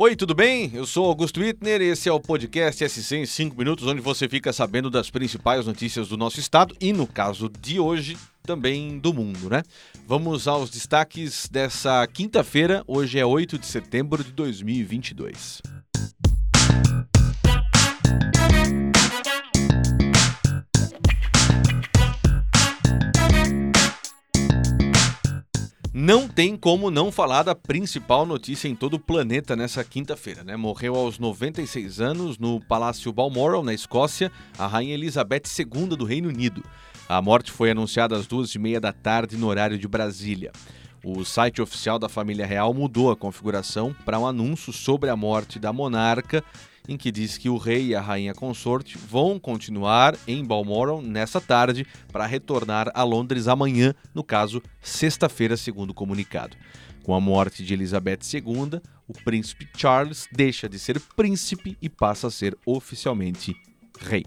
Oi, tudo bem? Eu sou Augusto Wittner e esse é o podcast SC em 5 minutos, onde você fica sabendo das principais notícias do nosso estado e, no caso de hoje, também do mundo, né? Vamos aos destaques dessa quinta-feira, hoje é 8 de setembro de 2022. Não tem como não falar da principal notícia em todo o planeta nessa quinta-feira, né? Morreu aos 96 anos no Palácio Balmoral, na Escócia, a Rainha Elizabeth II do Reino Unido. A morte foi anunciada às duas e meia da tarde no horário de Brasília. O site oficial da família real mudou a configuração para um anúncio sobre a morte da monarca em que diz que o rei e a rainha consorte vão continuar em Balmoral nessa tarde para retornar a Londres amanhã, no caso, sexta-feira, segundo o comunicado. Com a morte de Elizabeth II, o príncipe Charles deixa de ser príncipe e passa a ser oficialmente rei.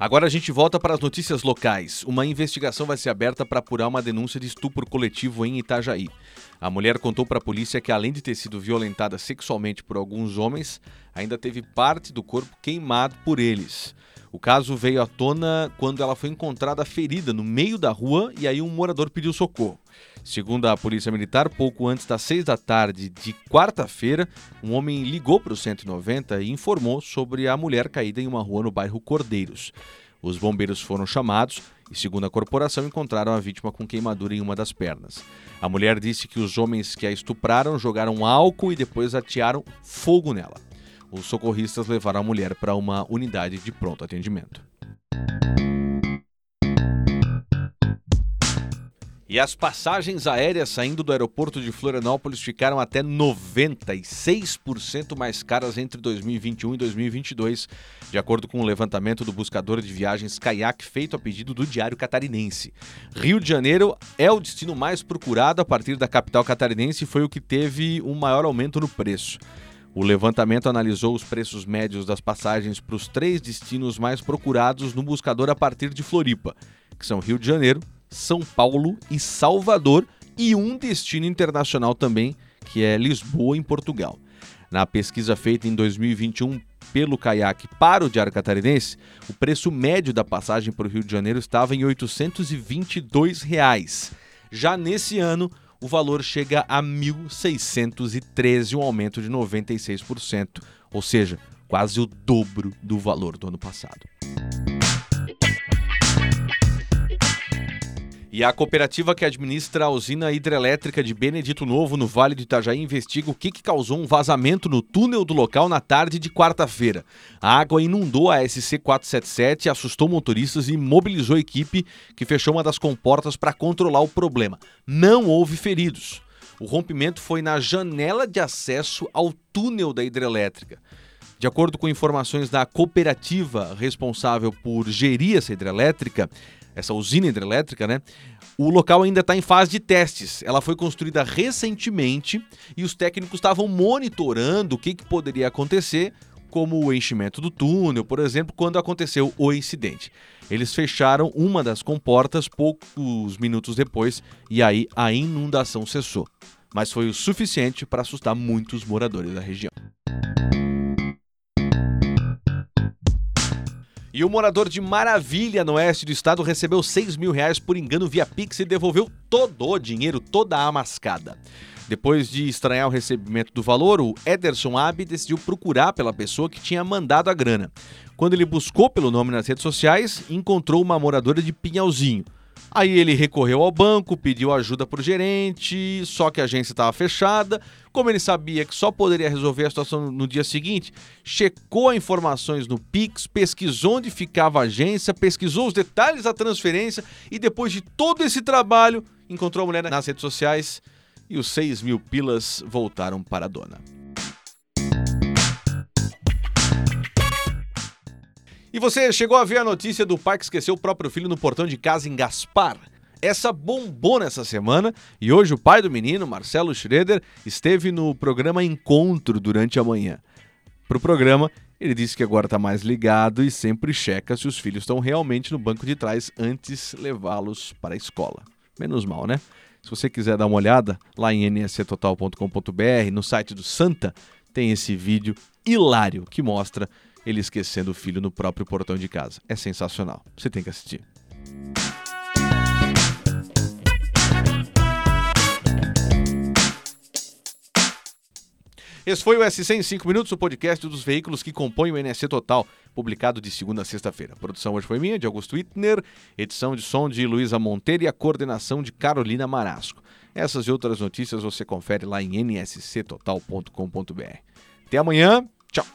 Agora a gente volta para as notícias locais. Uma investigação vai ser aberta para apurar uma denúncia de estupro coletivo em Itajaí. A mulher contou para a polícia que, além de ter sido violentada sexualmente por alguns homens, ainda teve parte do corpo queimado por eles. O caso veio à tona quando ela foi encontrada ferida no meio da rua e aí um morador pediu socorro. Segundo a Polícia Militar, pouco antes das seis da tarde de quarta-feira, um homem ligou para o 190 e informou sobre a mulher caída em uma rua no bairro Cordeiros. Os bombeiros foram chamados e, segundo a corporação, encontraram a vítima com queimadura em uma das pernas. A mulher disse que os homens que a estupraram jogaram álcool e depois atearam fogo nela. Os socorristas levaram a mulher para uma unidade de pronto atendimento. E as passagens aéreas saindo do aeroporto de Florianópolis ficaram até 96% mais caras entre 2021 e 2022, de acordo com o um levantamento do buscador de viagens Kayak feito a pedido do Diário Catarinense. Rio de Janeiro é o destino mais procurado a partir da capital catarinense e foi o que teve um maior aumento no preço. O levantamento analisou os preços médios das passagens para os três destinos mais procurados no buscador a partir de Floripa, que são Rio de Janeiro, são Paulo e Salvador e um destino internacional também, que é Lisboa, em Portugal. Na pesquisa feita em 2021 pelo caiaque para o Diário Catarinense, o preço médio da passagem para o Rio de Janeiro estava em 822 reais. Já nesse ano, o valor chega a R$ 1.613, um aumento de 96%, ou seja, quase o dobro do valor do ano passado. E a cooperativa que administra a usina hidrelétrica de Benedito Novo, no Vale do Itajaí, investiga o que, que causou um vazamento no túnel do local na tarde de quarta-feira. A água inundou a SC-477, assustou motoristas e mobilizou a equipe que fechou uma das comportas para controlar o problema. Não houve feridos. O rompimento foi na janela de acesso ao túnel da hidrelétrica. De acordo com informações da cooperativa responsável por gerir essa hidrelétrica, essa usina hidrelétrica, né? O local ainda está em fase de testes. Ela foi construída recentemente e os técnicos estavam monitorando o que, que poderia acontecer, como o enchimento do túnel, por exemplo, quando aconteceu o incidente. Eles fecharam uma das comportas poucos minutos depois e aí a inundação cessou. Mas foi o suficiente para assustar muitos moradores da região. E o morador de Maravilha, no oeste do estado, recebeu 6 mil reais por engano via Pix e devolveu todo o dinheiro, toda a mascada. Depois de estranhar o recebimento do valor, o Ederson Ab decidiu procurar pela pessoa que tinha mandado a grana. Quando ele buscou pelo nome nas redes sociais, encontrou uma moradora de Pinhalzinho. Aí ele recorreu ao banco, pediu ajuda para o gerente, só que a agência estava fechada. Como ele sabia que só poderia resolver a situação no dia seguinte, checou informações no Pix, pesquisou onde ficava a agência, pesquisou os detalhes da transferência e depois de todo esse trabalho, encontrou a mulher nas redes sociais e os 6 mil pilas voltaram para a dona. E você chegou a ver a notícia do pai que esqueceu o próprio filho no portão de casa em Gaspar? Essa bombou nessa semana e hoje o pai do menino, Marcelo Schroeder, esteve no programa Encontro durante a manhã. Para o programa, ele disse que agora está mais ligado e sempre checa se os filhos estão realmente no banco de trás antes levá-los para a escola. Menos mal, né? Se você quiser dar uma olhada lá em nsctotal.com.br, no site do Santa, tem esse vídeo hilário que mostra ele esquecendo o filho no próprio portão de casa. É sensacional. Você tem que assistir. Esse foi o SC em 5 minutos, o podcast dos veículos que compõem o NSC Total, publicado de segunda a sexta-feira. Produção hoje foi minha, de Augusto Wittner, edição de som de Luísa Monteiro e a coordenação de Carolina Marasco. Essas e outras notícias você confere lá em nsctotal.com.br. Até amanhã, tchau!